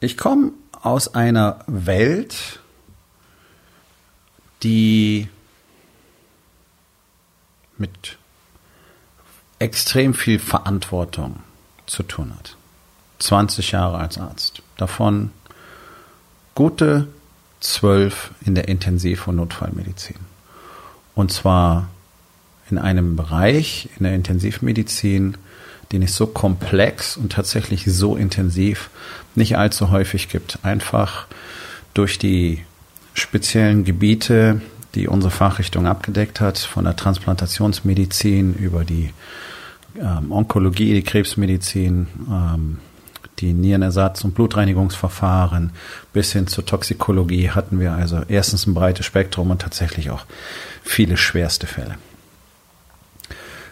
Ich komme aus einer Welt, die mit extrem viel Verantwortung zu tun hat. 20 Jahre als Arzt. Davon gute zwölf in der Intensiv- und Notfallmedizin. Und zwar in einem Bereich in der Intensivmedizin, den es so komplex und tatsächlich so intensiv nicht allzu häufig gibt. Einfach durch die speziellen Gebiete, die unsere Fachrichtung abgedeckt hat, von der Transplantationsmedizin über die ähm, Onkologie, die Krebsmedizin, ähm, die Nierenersatz- und Blutreinigungsverfahren bis hin zur Toxikologie hatten wir also erstens ein breites Spektrum und tatsächlich auch viele schwerste Fälle.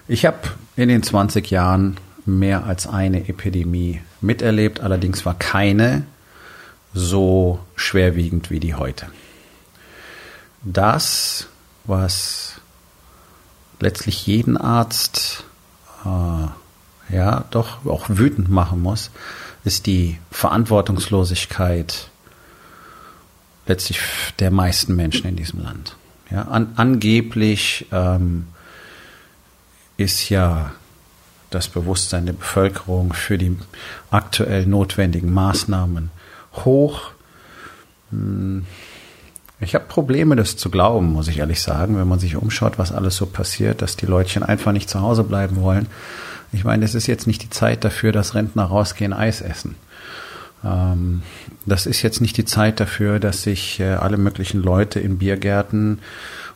Ich habe in den 20 Jahren mehr als eine Epidemie miterlebt, allerdings war keine so schwerwiegend wie die heute. Das, was letztlich jeden Arzt äh, ja doch auch wütend machen muss, ist die Verantwortungslosigkeit letztlich der meisten Menschen in diesem Land. Ja, an, angeblich ähm, ist ja das Bewusstsein der Bevölkerung für die aktuell notwendigen Maßnahmen hoch. Hm, ich habe Probleme, das zu glauben, muss ich ehrlich sagen, wenn man sich umschaut, was alles so passiert, dass die Leutchen einfach nicht zu Hause bleiben wollen. Ich meine, es ist jetzt nicht die Zeit dafür, dass Rentner rausgehen, Eis essen. Ähm, das ist jetzt nicht die Zeit dafür, dass sich äh, alle möglichen Leute in Biergärten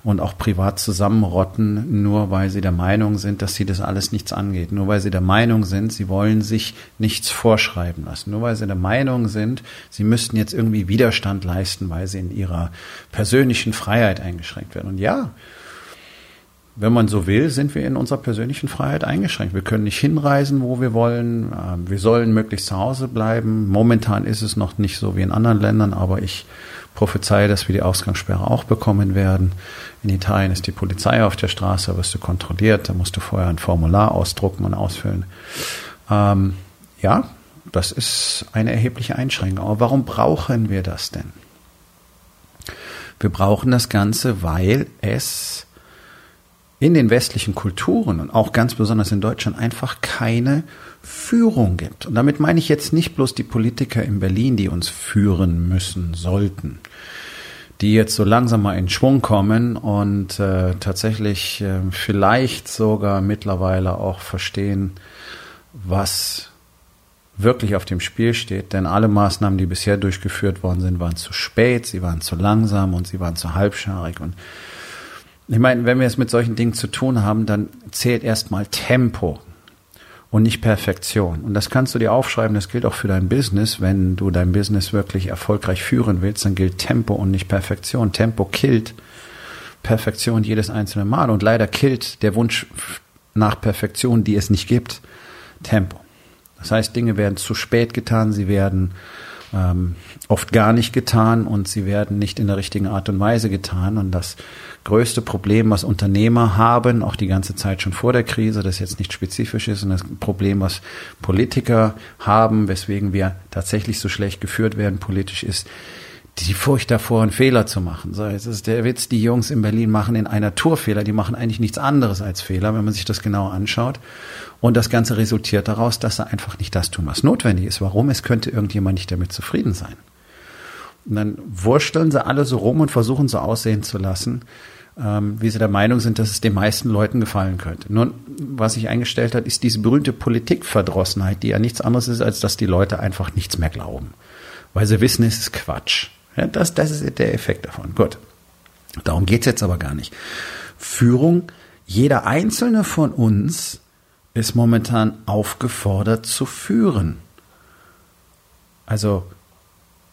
und auch privat zusammenrotten, nur weil sie der Meinung sind, dass sie das alles nichts angeht, nur weil sie der Meinung sind, sie wollen sich nichts vorschreiben lassen, nur weil sie der Meinung sind, sie müssten jetzt irgendwie Widerstand leisten, weil sie in ihrer persönlichen Freiheit eingeschränkt werden. Und ja, wenn man so will, sind wir in unserer persönlichen Freiheit eingeschränkt. Wir können nicht hinreisen, wo wir wollen. Ähm, wir sollen möglichst zu Hause bleiben. Momentan ist es noch nicht so wie in anderen Ländern, aber ich prophezeie, dass wir die Ausgangssperre auch bekommen werden. In Italien ist die Polizei auf der Straße, wirst du kontrolliert, da musst du vorher ein Formular ausdrucken und ausfüllen. Ähm, ja, das ist eine erhebliche Einschränkung. Aber warum brauchen wir das denn? Wir brauchen das Ganze, weil es in den westlichen Kulturen und auch ganz besonders in Deutschland einfach keine Führung gibt. Und damit meine ich jetzt nicht bloß die Politiker in Berlin, die uns führen müssen, sollten, die jetzt so langsam mal in Schwung kommen und äh, tatsächlich äh, vielleicht sogar mittlerweile auch verstehen, was wirklich auf dem Spiel steht. Denn alle Maßnahmen, die bisher durchgeführt worden sind, waren zu spät, sie waren zu langsam und sie waren zu halbscharig. Und ich meine, wenn wir es mit solchen Dingen zu tun haben, dann zählt erstmal Tempo und nicht Perfektion. Und das kannst du dir aufschreiben, das gilt auch für dein Business. Wenn du dein Business wirklich erfolgreich führen willst, dann gilt Tempo und nicht Perfektion. Tempo killt Perfektion jedes einzelne Mal. Und leider killt der Wunsch nach Perfektion, die es nicht gibt, Tempo. Das heißt, Dinge werden zu spät getan, sie werden ähm, oft gar nicht getan und sie werden nicht in der richtigen Art und Weise getan. Und das größte Problem, was Unternehmer haben, auch die ganze Zeit schon vor der Krise, das jetzt nicht spezifisch ist, und das Problem, was Politiker haben, weswegen wir tatsächlich so schlecht geführt werden politisch, ist, die Furcht davor, einen Fehler zu machen. So, jetzt ist der Witz, die Jungs in Berlin machen in einer Tour Fehler, die machen eigentlich nichts anderes als Fehler, wenn man sich das genau anschaut. Und das Ganze resultiert daraus, dass sie einfach nicht das tun, was notwendig ist. Warum? Es könnte irgendjemand nicht damit zufrieden sein. Und dann wursteln sie alle so rum und versuchen so aussehen zu lassen, ähm, wie sie der Meinung sind, dass es den meisten Leuten gefallen könnte. Nun, was sich eingestellt hat, ist diese berühmte Politikverdrossenheit, die ja nichts anderes ist, als dass die Leute einfach nichts mehr glauben. Weil sie wissen, es ist Quatsch. Ja, das, das ist der Effekt davon. Gut. Darum geht's jetzt aber gar nicht. Führung jeder einzelne von uns ist momentan aufgefordert zu führen. Also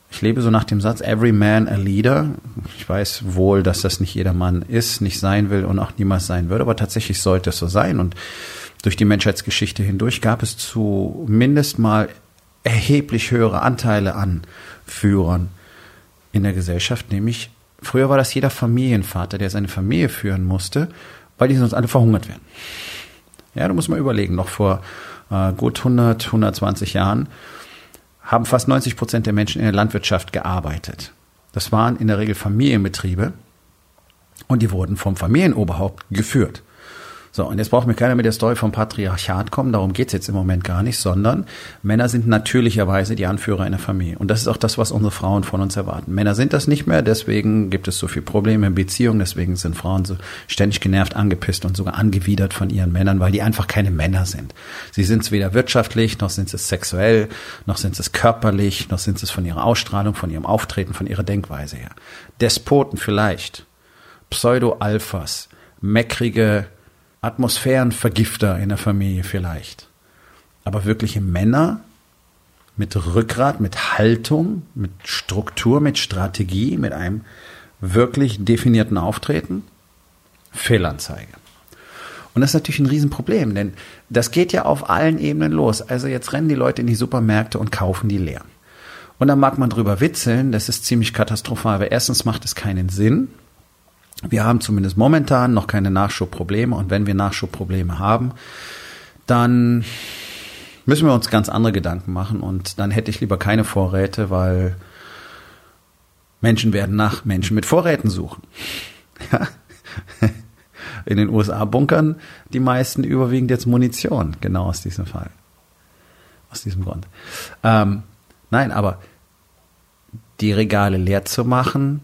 ich lebe so nach dem Satz, every man a leader. Ich weiß wohl, dass das nicht jeder Mann ist, nicht sein will und auch niemals sein wird, aber tatsächlich sollte es so sein. Und durch die Menschheitsgeschichte hindurch gab es zumindest mal erheblich höhere Anteile an Führern in der Gesellschaft, nämlich früher war das jeder Familienvater, der seine Familie führen musste, weil die sonst alle verhungert werden. Ja, da muss man überlegen, noch vor äh, gut 100, 120 Jahren haben fast 90 Prozent der Menschen in der Landwirtschaft gearbeitet. Das waren in der Regel Familienbetriebe und die wurden vom Familienoberhaupt geführt. So, und jetzt braucht mir keiner mit der Story vom Patriarchat kommen, darum geht's jetzt im Moment gar nicht, sondern Männer sind natürlicherweise die Anführer einer Familie. Und das ist auch das, was unsere Frauen von uns erwarten. Männer sind das nicht mehr, deswegen gibt es so viele Probleme in Beziehungen, deswegen sind Frauen so ständig genervt, angepisst und sogar angewidert von ihren Männern, weil die einfach keine Männer sind. Sie sind es weder wirtschaftlich, noch sind es sexuell, noch sind es körperlich, noch sind es von ihrer Ausstrahlung, von ihrem Auftreten, von ihrer Denkweise her. Despoten vielleicht, Pseudo-Alphas, meckrige Atmosphärenvergifter in der Familie vielleicht. Aber wirkliche Männer mit Rückgrat, mit Haltung, mit Struktur, mit Strategie, mit einem wirklich definierten Auftreten? Fehlanzeige. Und das ist natürlich ein Riesenproblem, denn das geht ja auf allen Ebenen los. Also jetzt rennen die Leute in die Supermärkte und kaufen die leer. Und dann mag man drüber witzeln, das ist ziemlich katastrophal, weil erstens macht es keinen Sinn, wir haben zumindest momentan noch keine Nachschubprobleme und wenn wir Nachschubprobleme haben, dann müssen wir uns ganz andere Gedanken machen und dann hätte ich lieber keine Vorräte, weil Menschen werden nach Menschen mit Vorräten suchen. In den USA bunkern die meisten überwiegend jetzt Munition, genau aus diesem Fall. Aus diesem Grund. Ähm, nein, aber die Regale leer zu machen,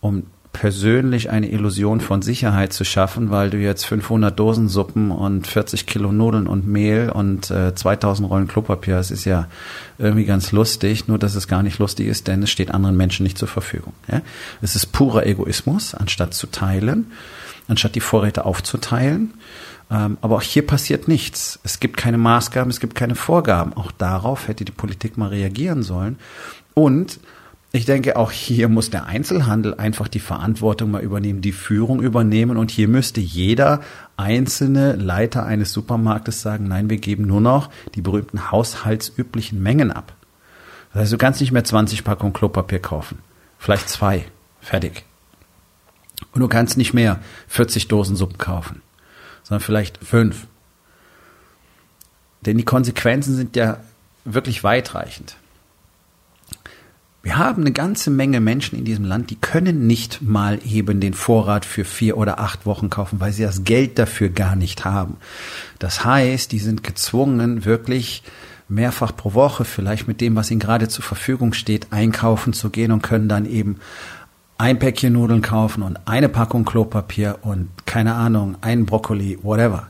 um persönlich eine Illusion von Sicherheit zu schaffen, weil du jetzt 500 Dosen Suppen und 40 Kilo Nudeln und Mehl und äh, 2000 Rollen Klopapier, das ist ja irgendwie ganz lustig, nur dass es gar nicht lustig ist, denn es steht anderen Menschen nicht zur Verfügung. Ja? Es ist purer Egoismus, anstatt zu teilen, anstatt die Vorräte aufzuteilen. Ähm, aber auch hier passiert nichts. Es gibt keine Maßgaben, es gibt keine Vorgaben. Auch darauf hätte die Politik mal reagieren sollen. Und ich denke, auch hier muss der Einzelhandel einfach die Verantwortung mal übernehmen, die Führung übernehmen und hier müsste jeder einzelne Leiter eines Supermarktes sagen, nein, wir geben nur noch die berühmten haushaltsüblichen Mengen ab. Das heißt, du kannst nicht mehr 20 Packungen Klopapier kaufen. Vielleicht zwei. Fertig. Und du kannst nicht mehr 40 Dosen Suppen kaufen, sondern vielleicht fünf. Denn die Konsequenzen sind ja wirklich weitreichend. Wir haben eine ganze Menge Menschen in diesem Land, die können nicht mal eben den Vorrat für vier oder acht Wochen kaufen, weil sie das Geld dafür gar nicht haben. Das heißt, die sind gezwungen, wirklich mehrfach pro Woche, vielleicht mit dem, was ihnen gerade zur Verfügung steht, einkaufen zu gehen und können dann eben ein Päckchen Nudeln kaufen und eine Packung Klopapier und keine Ahnung, einen Brokkoli, whatever.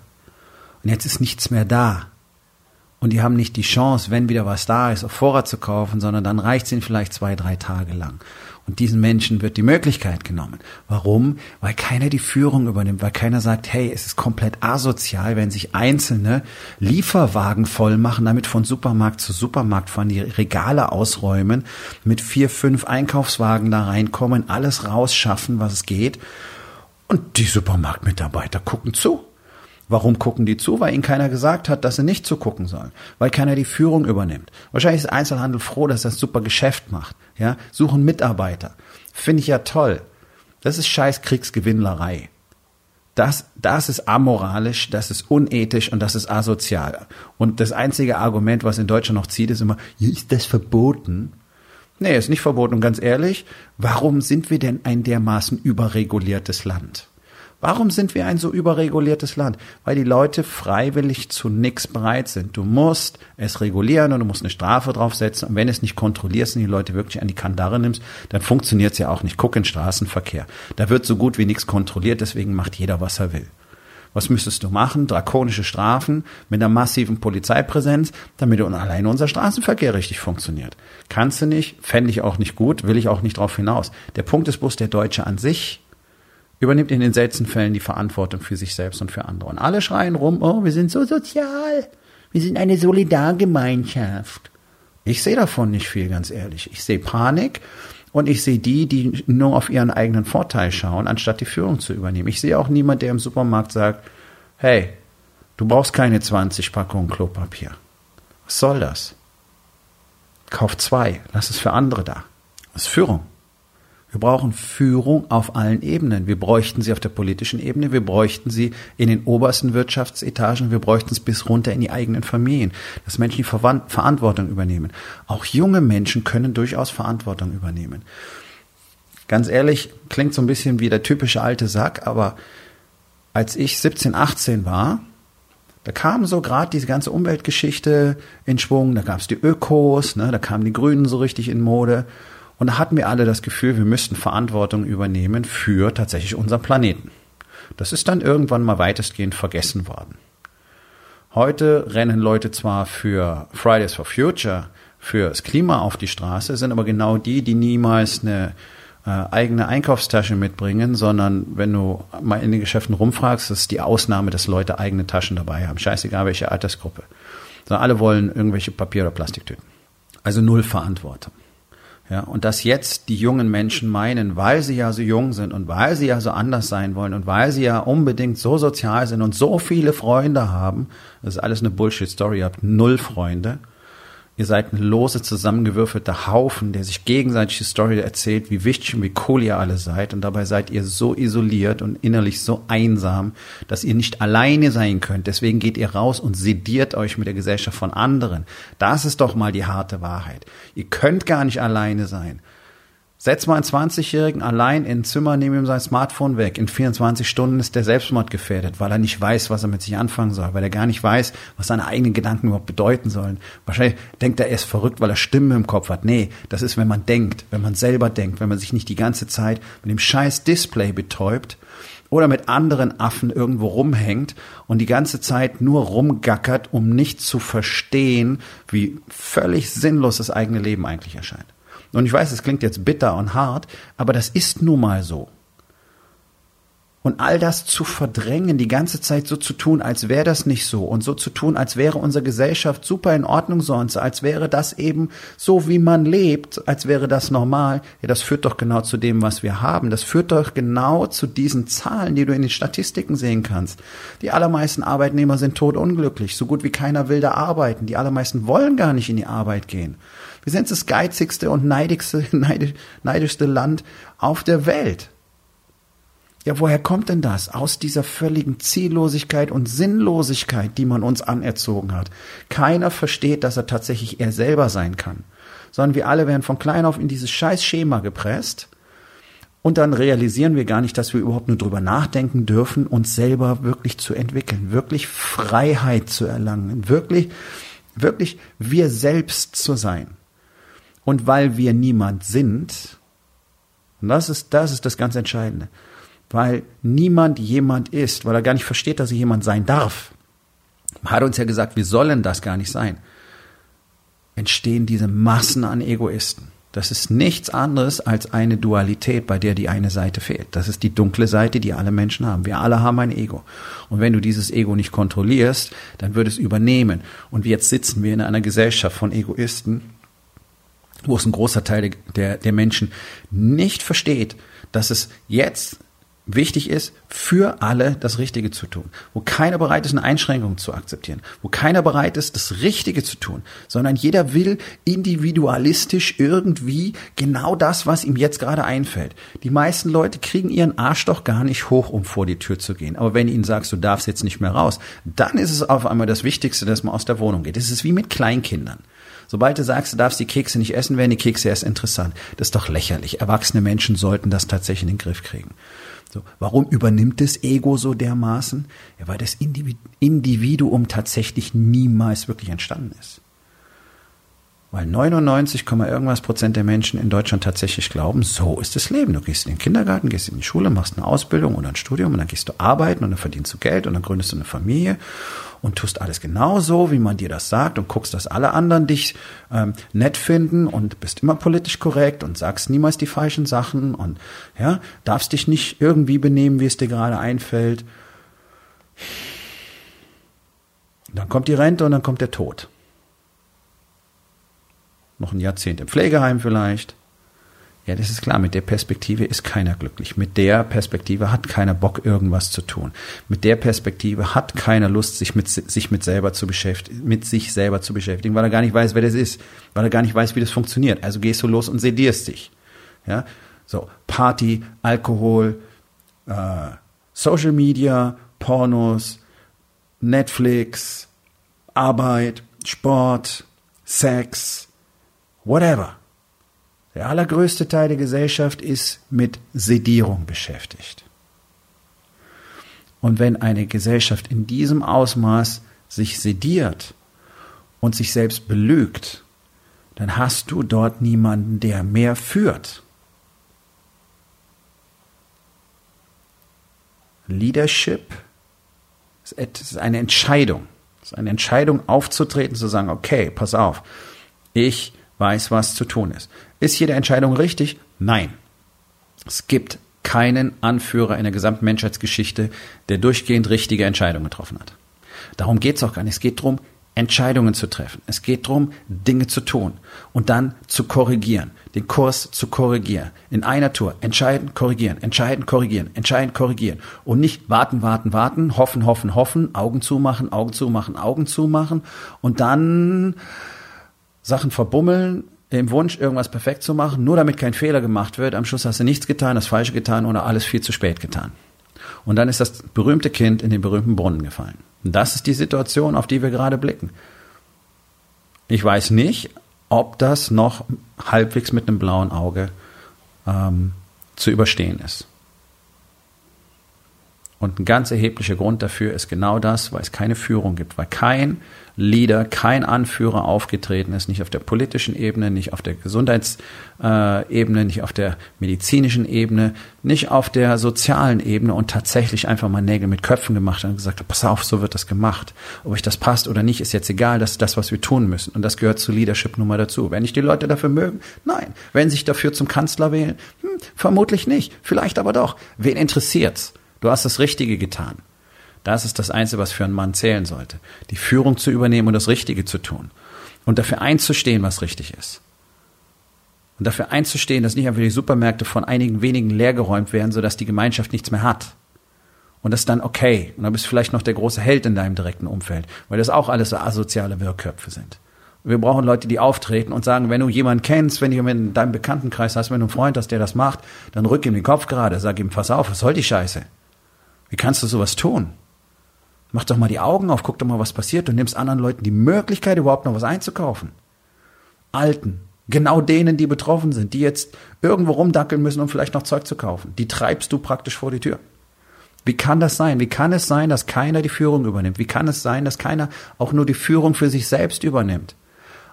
Und jetzt ist nichts mehr da und die haben nicht die Chance, wenn wieder was da ist, auf Vorrat zu kaufen, sondern dann reicht es ihnen vielleicht zwei, drei Tage lang. Und diesen Menschen wird die Möglichkeit genommen. Warum? Weil keiner die Führung übernimmt, weil keiner sagt, hey, es ist komplett asozial, wenn sich einzelne Lieferwagen voll machen, damit von Supermarkt zu Supermarkt fahren, die Regale ausräumen, mit vier, fünf Einkaufswagen da reinkommen, alles rausschaffen, was es geht. Und die Supermarktmitarbeiter gucken zu. Warum gucken die zu? Weil ihnen keiner gesagt hat, dass sie nicht zugucken sollen. Weil keiner die Führung übernimmt. Wahrscheinlich ist Einzelhandel froh, dass das super Geschäft macht. Ja, suchen Mitarbeiter. Finde ich ja toll. Das ist scheiß Kriegsgewinnlerei. Das, das ist amoralisch, das ist unethisch und das ist asozial. Und das einzige Argument, was in Deutschland noch zieht, ist immer, ist das verboten? Nee, ist nicht verboten. Und ganz ehrlich, warum sind wir denn ein dermaßen überreguliertes Land? Warum sind wir ein so überreguliertes Land? Weil die Leute freiwillig zu nichts bereit sind. Du musst es regulieren und du musst eine Strafe draufsetzen. Und wenn es nicht kontrollierst und die Leute wirklich an die Kandare nimmst, dann funktioniert es ja auch nicht. Guck in Straßenverkehr. Da wird so gut wie nichts kontrolliert, deswegen macht jeder, was er will. Was müsstest du machen? Drakonische Strafen mit einer massiven Polizeipräsenz, damit allein unser Straßenverkehr richtig funktioniert. Kannst du nicht, fände ich auch nicht gut, will ich auch nicht drauf hinaus. Der Punkt ist bloß, der Deutsche an sich übernimmt in den seltensten Fällen die Verantwortung für sich selbst und für andere. Und alle schreien rum, oh, wir sind so sozial, wir sind eine Solidargemeinschaft. Ich sehe davon nicht viel, ganz ehrlich. Ich sehe Panik und ich sehe die, die nur auf ihren eigenen Vorteil schauen, anstatt die Führung zu übernehmen. Ich sehe auch niemand, der im Supermarkt sagt, hey, du brauchst keine 20 Packungen Klopapier. Was soll das? Kauf zwei, lass es für andere da. Das ist Führung. Wir brauchen Führung auf allen Ebenen. Wir bräuchten sie auf der politischen Ebene, wir bräuchten sie in den obersten Wirtschaftsetagen, wir bräuchten es bis runter in die eigenen Familien, dass Menschen die Verantwortung übernehmen. Auch junge Menschen können durchaus Verantwortung übernehmen. Ganz ehrlich, klingt so ein bisschen wie der typische alte Sack, aber als ich 17, 18 war, da kam so gerade diese ganze Umweltgeschichte in Schwung, da gab es die Ökos, ne, da kamen die Grünen so richtig in Mode. Und da hatten wir alle das Gefühl, wir müssten Verantwortung übernehmen für tatsächlich unseren Planeten. Das ist dann irgendwann mal weitestgehend vergessen worden. Heute rennen Leute zwar für Fridays for Future, fürs Klima auf die Straße, sind aber genau die, die niemals eine äh, eigene Einkaufstasche mitbringen, sondern wenn du mal in den Geschäften rumfragst, ist die Ausnahme, dass Leute eigene Taschen dabei haben. Scheißegal, welche Altersgruppe. Sondern alle wollen irgendwelche Papier- oder Plastiktüten. Also null Verantwortung. Ja, und dass jetzt die jungen Menschen meinen, weil sie ja so jung sind und weil sie ja so anders sein wollen und weil sie ja unbedingt so sozial sind und so viele Freunde haben, das ist alles eine Bullshit-Story, ihr habt null Freunde, Ihr seid ein lose zusammengewürfelter Haufen, der sich gegenseitig die Story erzählt, wie wichtig und wie cool ihr alle seid. Und dabei seid ihr so isoliert und innerlich so einsam, dass ihr nicht alleine sein könnt. Deswegen geht ihr raus und sediert euch mit der Gesellschaft von anderen. Das ist doch mal die harte Wahrheit. Ihr könnt gar nicht alleine sein. Setz mal einen 20-Jährigen allein in ein Zimmer, nehm ihm sein Smartphone weg. In 24 Stunden ist der Selbstmord gefährdet, weil er nicht weiß, was er mit sich anfangen soll, weil er gar nicht weiß, was seine eigenen Gedanken überhaupt bedeuten sollen. Wahrscheinlich denkt er, er ist verrückt, weil er Stimmen im Kopf hat. Nee, das ist, wenn man denkt, wenn man selber denkt, wenn man sich nicht die ganze Zeit mit dem scheiß Display betäubt oder mit anderen Affen irgendwo rumhängt und die ganze Zeit nur rumgackert, um nicht zu verstehen, wie völlig sinnlos das eigene Leben eigentlich erscheint. Und ich weiß, es klingt jetzt bitter und hart, aber das ist nun mal so. Und all das zu verdrängen, die ganze Zeit so zu tun, als wäre das nicht so und so zu tun, als wäre unsere Gesellschaft super in Ordnung sonst, als wäre das eben so, wie man lebt, als wäre das normal, ja, das führt doch genau zu dem, was wir haben. Das führt doch genau zu diesen Zahlen, die du in den Statistiken sehen kannst. Die allermeisten Arbeitnehmer sind todunglücklich, so gut wie keiner will da arbeiten. Die allermeisten wollen gar nicht in die Arbeit gehen. Wir sind das geizigste und neidigste, neidischste Land auf der Welt. Ja, woher kommt denn das? Aus dieser völligen Ziellosigkeit und Sinnlosigkeit, die man uns anerzogen hat. Keiner versteht, dass er tatsächlich er selber sein kann. Sondern wir alle werden von klein auf in dieses scheiß Schema gepresst. Und dann realisieren wir gar nicht, dass wir überhaupt nur drüber nachdenken dürfen, uns selber wirklich zu entwickeln, wirklich Freiheit zu erlangen, wirklich, wirklich wir selbst zu sein. Und weil wir niemand sind, und das ist, das ist das ganz Entscheidende, weil niemand jemand ist, weil er gar nicht versteht, dass er jemand sein darf. Man hat uns ja gesagt, wir sollen das gar nicht sein. Entstehen diese Massen an Egoisten. Das ist nichts anderes als eine Dualität, bei der die eine Seite fehlt. Das ist die dunkle Seite, die alle Menschen haben. Wir alle haben ein Ego. Und wenn du dieses Ego nicht kontrollierst, dann wird es übernehmen. Und jetzt sitzen wir in einer Gesellschaft von Egoisten, wo es ein großer Teil der, der Menschen nicht versteht, dass es jetzt wichtig ist, für alle das Richtige zu tun, wo keiner bereit ist, eine Einschränkung zu akzeptieren, wo keiner bereit ist, das Richtige zu tun, sondern jeder will individualistisch irgendwie genau das, was ihm jetzt gerade einfällt. Die meisten Leute kriegen ihren Arsch doch gar nicht hoch, um vor die Tür zu gehen. Aber wenn ihnen sagst, du darfst jetzt nicht mehr raus, dann ist es auf einmal das Wichtigste, dass man aus der Wohnung geht. Es ist wie mit Kleinkindern. Sobald du sagst, du darfst die Kekse nicht essen, werden die Kekse erst interessant. Das ist doch lächerlich. Erwachsene Menschen sollten das tatsächlich in den Griff kriegen. So, warum übernimmt das Ego so dermaßen? Ja, weil das Individuum tatsächlich niemals wirklich entstanden ist. weil 99, irgendwas Prozent der Menschen in Deutschland tatsächlich glauben, so ist das Leben. Du gehst in den Kindergarten, gehst in die Schule, machst eine Ausbildung oder ein Studium und dann gehst du arbeiten und dann verdienst du Geld und dann gründest du eine Familie und tust alles genauso, wie man dir das sagt und guckst, dass alle anderen dich ähm, nett finden und bist immer politisch korrekt und sagst niemals die falschen Sachen und ja, darfst dich nicht irgendwie benehmen, wie es dir gerade einfällt. Dann kommt die Rente und dann kommt der Tod noch ein Jahrzehnt im Pflegeheim vielleicht. Ja, das ist klar, mit der Perspektive ist keiner glücklich. Mit der Perspektive hat keiner Bock, irgendwas zu tun. Mit der Perspektive hat keiner Lust, sich mit, sich mit selber zu beschäftigen, mit sich selber zu beschäftigen, weil er gar nicht weiß, wer das ist, weil er gar nicht weiß, wie das funktioniert. Also gehst du los und sedierst dich. Ja, so Party, Alkohol, äh, Social Media, Pornos, Netflix, Arbeit, Sport, Sex, whatever. Der allergrößte Teil der Gesellschaft ist mit Sedierung beschäftigt. Und wenn eine Gesellschaft in diesem Ausmaß sich sediert und sich selbst belügt, dann hast du dort niemanden, der mehr führt. Leadership ist eine Entscheidung. Es ist eine Entscheidung aufzutreten, zu sagen, okay, pass auf, ich weiß, was zu tun ist. Ist jede Entscheidung richtig? Nein. Es gibt keinen Anführer in der gesamten Menschheitsgeschichte, der durchgehend richtige Entscheidungen getroffen hat. Darum geht es auch gar nicht. Es geht darum, Entscheidungen zu treffen. Es geht darum, Dinge zu tun und dann zu korrigieren, den Kurs zu korrigieren. In einer Tour entscheiden, korrigieren, entscheiden, korrigieren, entscheiden, korrigieren. Und nicht warten, warten, warten, hoffen, hoffen, hoffen, Augen zumachen, Augen zumachen, Augen zumachen und dann Sachen verbummeln, im Wunsch, irgendwas perfekt zu machen, nur damit kein Fehler gemacht wird. Am Schluss hast du nichts getan, das Falsche getan oder alles viel zu spät getan. Und dann ist das berühmte Kind in den berühmten Brunnen gefallen. Und das ist die Situation, auf die wir gerade blicken. Ich weiß nicht, ob das noch halbwegs mit einem blauen Auge ähm, zu überstehen ist. Und ein ganz erheblicher Grund dafür ist genau das, weil es keine Führung gibt, weil kein Leader, kein Anführer aufgetreten ist, nicht auf der politischen Ebene, nicht auf der Gesundheitsebene, nicht auf der medizinischen Ebene, nicht auf der sozialen Ebene und tatsächlich einfach mal Nägel mit Köpfen gemacht und gesagt pass auf, so wird das gemacht. Ob euch das passt oder nicht, ist jetzt egal, das ist das, was wir tun müssen. Und das gehört zur Leadership nun mal dazu. Wenn ich die Leute dafür mögen, nein. Wenn sich dafür zum Kanzler wählen, hm, vermutlich nicht. Vielleicht aber doch. Wen interessiert's? Du hast das Richtige getan. Das ist das Einzige, was für einen Mann zählen sollte. Die Führung zu übernehmen und das Richtige zu tun. Und dafür einzustehen, was richtig ist. Und dafür einzustehen, dass nicht einfach die Supermärkte von einigen wenigen leergeräumt werden, sodass die Gemeinschaft nichts mehr hat. Und das ist dann okay. Und dann bist du vielleicht noch der große Held in deinem direkten Umfeld, weil das auch alles so asoziale Wirrköpfe sind. Wir brauchen Leute, die auftreten und sagen, wenn du jemanden kennst, wenn du jemanden in deinem Bekanntenkreis hast, wenn du einen Freund hast, der das macht, dann rück ihm den Kopf gerade, sag ihm, pass auf, was soll die Scheiße? Wie kannst du sowas tun? Mach doch mal die Augen auf, guck doch mal, was passiert. Du nimmst anderen Leuten die Möglichkeit, überhaupt noch was einzukaufen. Alten, genau denen, die betroffen sind, die jetzt irgendwo rumdackeln müssen, um vielleicht noch Zeug zu kaufen. Die treibst du praktisch vor die Tür. Wie kann das sein? Wie kann es sein, dass keiner die Führung übernimmt? Wie kann es sein, dass keiner auch nur die Führung für sich selbst übernimmt?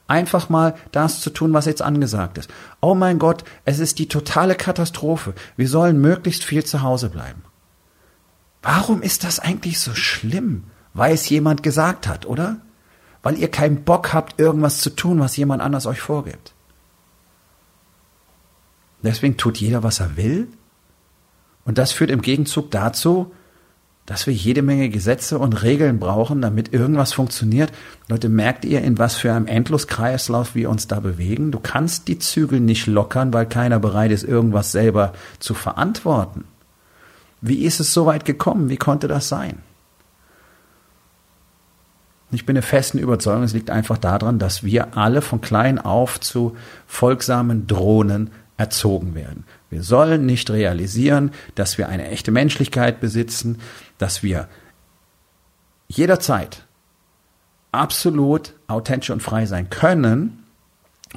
Einfach mal das zu tun, was jetzt angesagt ist. Oh mein Gott, es ist die totale Katastrophe. Wir sollen möglichst viel zu Hause bleiben. Warum ist das eigentlich so schlimm? Weil es jemand gesagt hat, oder? Weil ihr keinen Bock habt, irgendwas zu tun, was jemand anders euch vorgibt. Deswegen tut jeder, was er will. Und das führt im Gegenzug dazu, dass wir jede Menge Gesetze und Regeln brauchen, damit irgendwas funktioniert. Leute, merkt ihr, in was für einem Endloskreislauf wir uns da bewegen? Du kannst die Zügel nicht lockern, weil keiner bereit ist, irgendwas selber zu verantworten. Wie ist es so weit gekommen? Wie konnte das sein? Ich bin der festen Überzeugung, es liegt einfach daran, dass wir alle von klein auf zu folgsamen Drohnen erzogen werden. Wir sollen nicht realisieren, dass wir eine echte Menschlichkeit besitzen, dass wir jederzeit absolut authentisch und frei sein können,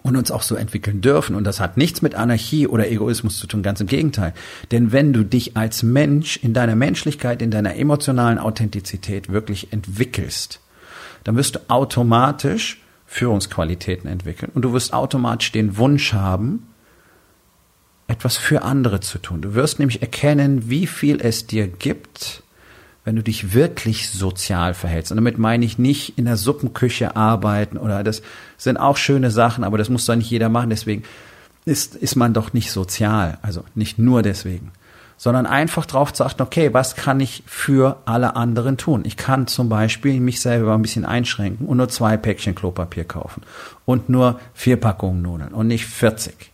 und uns auch so entwickeln dürfen. Und das hat nichts mit Anarchie oder Egoismus zu tun, ganz im Gegenteil. Denn wenn du dich als Mensch in deiner Menschlichkeit, in deiner emotionalen Authentizität wirklich entwickelst, dann wirst du automatisch Führungsqualitäten entwickeln und du wirst automatisch den Wunsch haben, etwas für andere zu tun. Du wirst nämlich erkennen, wie viel es dir gibt, wenn du dich wirklich sozial verhältst. Und damit meine ich nicht in der Suppenküche arbeiten oder das sind auch schöne Sachen, aber das muss doch nicht jeder machen. Deswegen ist, ist man doch nicht sozial. Also nicht nur deswegen. Sondern einfach darauf zu achten, okay, was kann ich für alle anderen tun? Ich kann zum Beispiel mich selber ein bisschen einschränken und nur zwei Päckchen Klopapier kaufen und nur vier Packungen Nudeln und nicht 40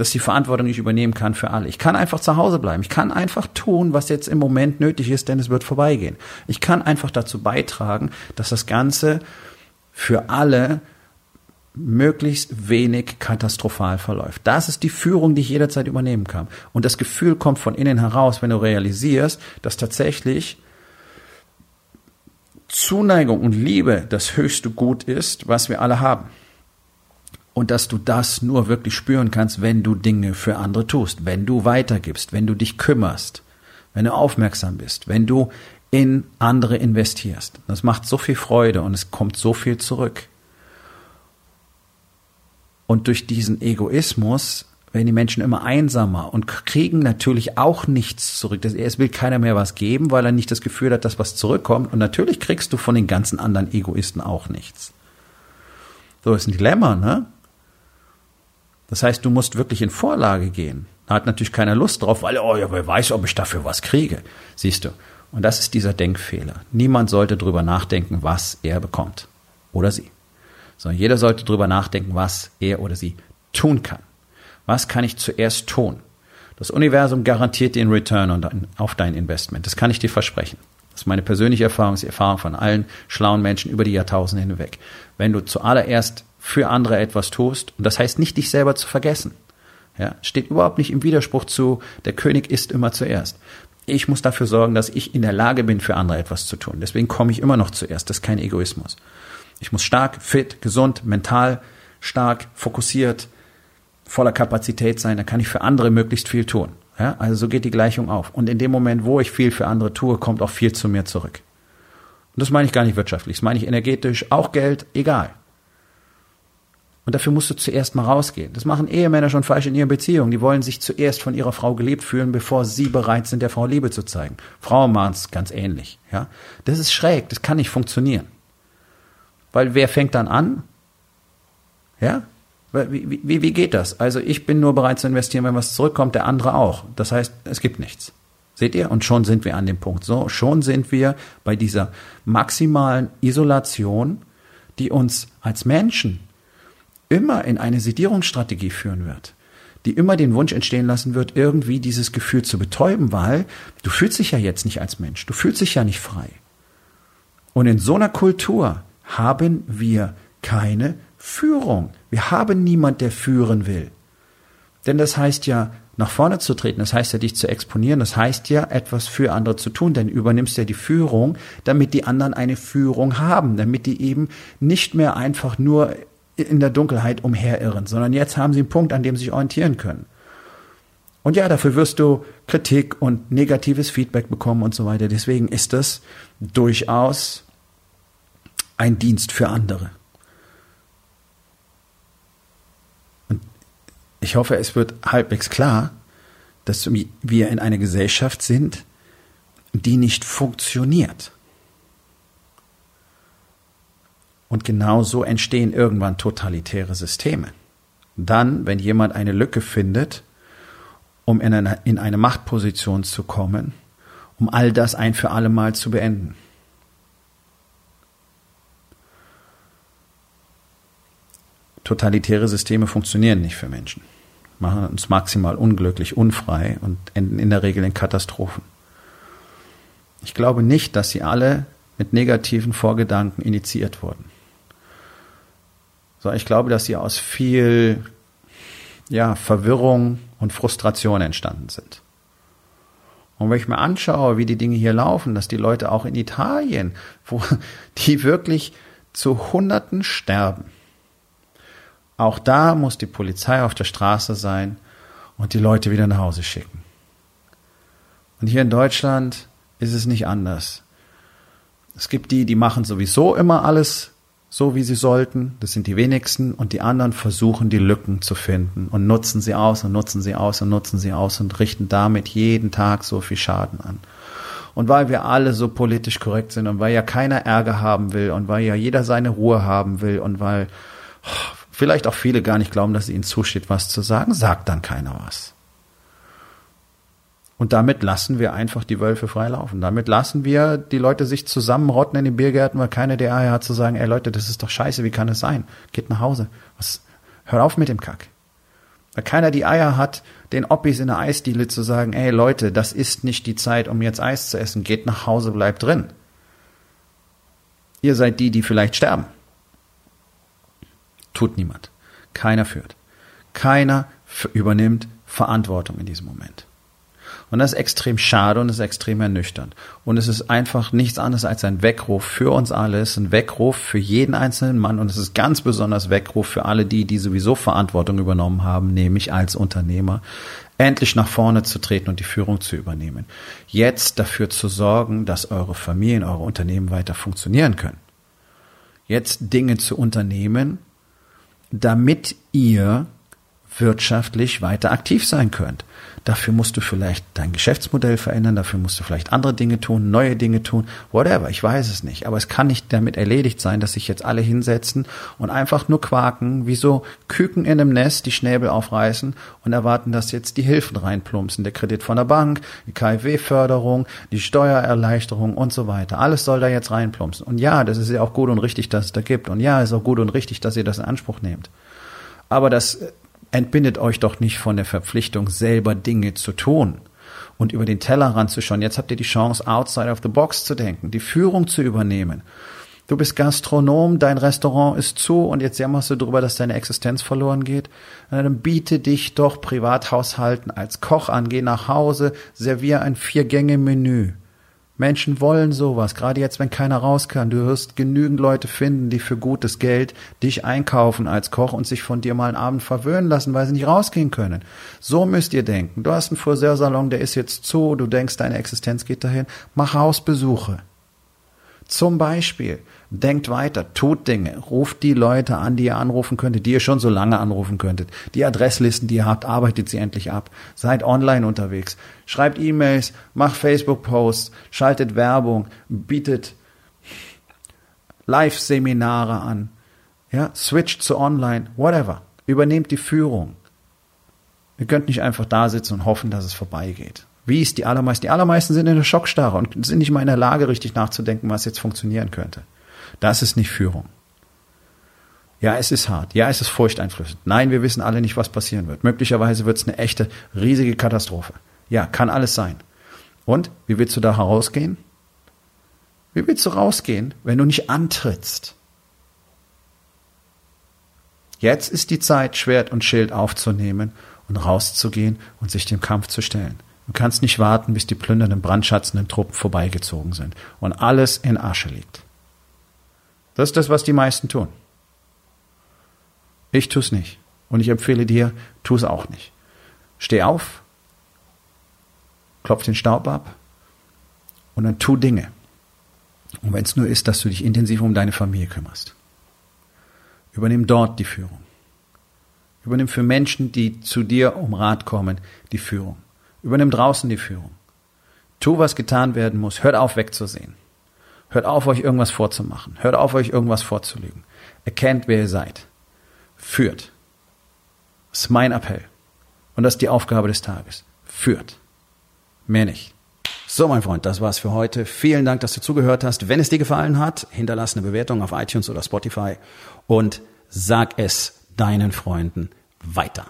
dass die Verantwortung nicht übernehmen kann für alle. Ich kann einfach zu Hause bleiben. Ich kann einfach tun, was jetzt im Moment nötig ist, denn es wird vorbeigehen. Ich kann einfach dazu beitragen, dass das Ganze für alle möglichst wenig katastrophal verläuft. Das ist die Führung, die ich jederzeit übernehmen kann. Und das Gefühl kommt von innen heraus, wenn du realisierst, dass tatsächlich Zuneigung und Liebe das höchste Gut ist, was wir alle haben und dass du das nur wirklich spüren kannst, wenn du Dinge für andere tust, wenn du weitergibst, wenn du dich kümmerst, wenn du aufmerksam bist, wenn du in andere investierst. Das macht so viel Freude und es kommt so viel zurück. Und durch diesen Egoismus werden die Menschen immer einsamer und kriegen natürlich auch nichts zurück. Es will keiner mehr was geben, weil er nicht das Gefühl hat, dass was zurückkommt. Und natürlich kriegst du von den ganzen anderen Egoisten auch nichts. So ist ein Dilemma, ne? Das heißt, du musst wirklich in Vorlage gehen. Da hat natürlich keiner Lust drauf, weil, oh ja, wer weiß, ob ich dafür was kriege. Siehst du. Und das ist dieser Denkfehler. Niemand sollte drüber nachdenken, was er bekommt. Oder sie. Sondern jeder sollte drüber nachdenken, was er oder sie tun kann. Was kann ich zuerst tun? Das Universum garantiert den Return auf dein Investment. Das kann ich dir versprechen. Das ist meine persönliche Erfahrung, das ist die Erfahrung von allen schlauen Menschen über die Jahrtausende hinweg. Wenn du zuallererst für andere etwas tust. Und das heißt nicht, dich selber zu vergessen. Ja, steht überhaupt nicht im Widerspruch zu, der König ist immer zuerst. Ich muss dafür sorgen, dass ich in der Lage bin, für andere etwas zu tun. Deswegen komme ich immer noch zuerst. Das ist kein Egoismus. Ich muss stark, fit, gesund, mental, stark, fokussiert, voller Kapazität sein. Dann kann ich für andere möglichst viel tun. Ja, also so geht die Gleichung auf. Und in dem Moment, wo ich viel für andere tue, kommt auch viel zu mir zurück. Und das meine ich gar nicht wirtschaftlich. Das meine ich energetisch, auch Geld, egal. Und dafür musst du zuerst mal rausgehen. Das machen Ehemänner schon falsch in ihren Beziehungen. Die wollen sich zuerst von ihrer Frau geliebt fühlen, bevor sie bereit sind, der Frau Liebe zu zeigen. Frauen machen es ganz ähnlich. Ja, das ist schräg. Das kann nicht funktionieren. Weil wer fängt dann an? Ja, wie, wie, wie geht das? Also ich bin nur bereit zu investieren, wenn was zurückkommt, der andere auch. Das heißt, es gibt nichts. Seht ihr? Und schon sind wir an dem Punkt. So, schon sind wir bei dieser maximalen Isolation, die uns als Menschen immer in eine Sedierungsstrategie führen wird, die immer den Wunsch entstehen lassen wird, irgendwie dieses Gefühl zu betäuben, weil du fühlst dich ja jetzt nicht als Mensch, du fühlst dich ja nicht frei. Und in so einer Kultur haben wir keine Führung. Wir haben niemand, der führen will. Denn das heißt ja, nach vorne zu treten, das heißt ja, dich zu exponieren, das heißt ja, etwas für andere zu tun, denn du übernimmst ja die Führung, damit die anderen eine Führung haben, damit die eben nicht mehr einfach nur in der Dunkelheit umherirren, sondern jetzt haben sie einen Punkt, an dem sie sich orientieren können. Und ja, dafür wirst du Kritik und negatives Feedback bekommen und so weiter. Deswegen ist das durchaus ein Dienst für andere. Und ich hoffe, es wird halbwegs klar, dass wir in einer Gesellschaft sind, die nicht funktioniert. Und genau so entstehen irgendwann totalitäre Systeme. Dann, wenn jemand eine Lücke findet, um in eine, in eine Machtposition zu kommen, um all das ein für alle Mal zu beenden. Totalitäre Systeme funktionieren nicht für Menschen, machen uns maximal unglücklich, unfrei und enden in der Regel in Katastrophen. Ich glaube nicht, dass sie alle mit negativen Vorgedanken initiiert wurden sondern ich glaube, dass sie aus viel ja, Verwirrung und Frustration entstanden sind. Und wenn ich mir anschaue, wie die Dinge hier laufen, dass die Leute auch in Italien, wo die wirklich zu Hunderten sterben, auch da muss die Polizei auf der Straße sein und die Leute wieder nach Hause schicken. Und hier in Deutschland ist es nicht anders. Es gibt die, die machen sowieso immer alles so wie sie sollten. Das sind die wenigsten. Und die anderen versuchen, die Lücken zu finden und nutzen sie aus und nutzen sie aus und nutzen sie aus und richten damit jeden Tag so viel Schaden an. Und weil wir alle so politisch korrekt sind und weil ja keiner Ärger haben will und weil ja jeder seine Ruhe haben will und weil oh, vielleicht auch viele gar nicht glauben, dass es ihnen zusteht, was zu sagen, sagt dann keiner was. Und damit lassen wir einfach die Wölfe freilaufen. Damit lassen wir die Leute sich zusammenrotten in den Biergärten, weil keiner der Eier hat zu sagen, ey Leute, das ist doch scheiße, wie kann es sein? Geht nach Hause. Was? Hört auf mit dem Kack. Weil keiner die Eier hat, den Oppis in der Eisdiele zu sagen, ey Leute, das ist nicht die Zeit, um jetzt Eis zu essen. Geht nach Hause, bleibt drin. Ihr seid die, die vielleicht sterben. Tut niemand. Keiner führt. Keiner übernimmt Verantwortung in diesem Moment. Und das ist extrem schade und ist extrem ernüchternd. Und es ist einfach nichts anderes als ein Weckruf für uns alle, es ist ein Weckruf für jeden einzelnen Mann und es ist ganz besonders Weckruf für alle die, die sowieso Verantwortung übernommen haben, nämlich als Unternehmer, endlich nach vorne zu treten und die Führung zu übernehmen. Jetzt dafür zu sorgen, dass eure Familien, eure Unternehmen weiter funktionieren können. Jetzt Dinge zu unternehmen, damit ihr wirtschaftlich weiter aktiv sein könnt. Dafür musst du vielleicht dein Geschäftsmodell verändern, dafür musst du vielleicht andere Dinge tun, neue Dinge tun, whatever, ich weiß es nicht. Aber es kann nicht damit erledigt sein, dass sich jetzt alle hinsetzen und einfach nur quaken, wie so Küken in einem Nest, die Schnäbel aufreißen und erwarten, dass jetzt die Hilfen reinplumpsen. Der Kredit von der Bank, die KfW-Förderung, die Steuererleichterung und so weiter. Alles soll da jetzt reinplumpsen. Und ja, das ist ja auch gut und richtig, dass es da gibt. Und ja, ist auch gut und richtig, dass ihr das in Anspruch nehmt. Aber das entbindet euch doch nicht von der Verpflichtung, selber Dinge zu tun und über den Tellerrand zu schauen. Jetzt habt ihr die Chance, outside of the box zu denken, die Führung zu übernehmen. Du bist Gastronom, dein Restaurant ist zu und jetzt jammerst du darüber, dass deine Existenz verloren geht. Dann biete dich doch Privathaushalten als Koch an, geh nach Hause, servier ein Vier-Gänge-Menü. Menschen wollen sowas, gerade jetzt, wenn keiner raus kann. Du wirst genügend Leute finden, die für gutes Geld dich einkaufen als Koch und sich von dir mal einen Abend verwöhnen lassen, weil sie nicht rausgehen können. So müsst ihr denken. Du hast einen Friseursalon, der ist jetzt zu, du denkst, deine Existenz geht dahin. Mach Hausbesuche. Zum Beispiel, denkt weiter, tut Dinge, ruft die Leute an, die ihr anrufen könntet, die ihr schon so lange anrufen könntet. Die Adresslisten, die ihr habt, arbeitet sie endlich ab. Seid online unterwegs. Schreibt E-Mails, macht Facebook-Posts, schaltet Werbung, bietet Live-Seminare an. Ja, switcht zu online, whatever. Übernehmt die Führung. Ihr könnt nicht einfach da sitzen und hoffen, dass es vorbeigeht. Wie ist die allermeisten? Die allermeisten sind in der Schockstarre und sind nicht mal in der Lage, richtig nachzudenken, was jetzt funktionieren könnte. Das ist nicht Führung. Ja, es ist hart. Ja, es ist furchteinflößend. Nein, wir wissen alle nicht, was passieren wird. Möglicherweise wird es eine echte, riesige Katastrophe. Ja, kann alles sein. Und wie willst du da herausgehen? Wie willst du rausgehen, wenn du nicht antrittst? Jetzt ist die Zeit, Schwert und Schild aufzunehmen und rauszugehen und sich dem Kampf zu stellen. Du kannst nicht warten, bis die plündernden, brandschatzenden Truppen vorbeigezogen sind und alles in Asche liegt. Das ist das, was die meisten tun. Ich tue es nicht. Und ich empfehle dir, tu es auch nicht. Steh auf, klopf den Staub ab und dann tu Dinge. Und wenn es nur ist, dass du dich intensiv um deine Familie kümmerst. Übernimm dort die Führung. Übernimm für Menschen, die zu dir um Rat kommen, die Führung. Übernimm draußen die Führung. Tu, was getan werden muss. Hört auf, wegzusehen. Hört auf, euch irgendwas vorzumachen. Hört auf, euch irgendwas vorzulügen. Erkennt, wer ihr seid. Führt. Das ist mein Appell. Und das ist die Aufgabe des Tages. Führt. Mehr nicht. So, mein Freund, das war's für heute. Vielen Dank, dass du zugehört hast. Wenn es dir gefallen hat, hinterlass eine Bewertung auf iTunes oder Spotify und sag es deinen Freunden weiter.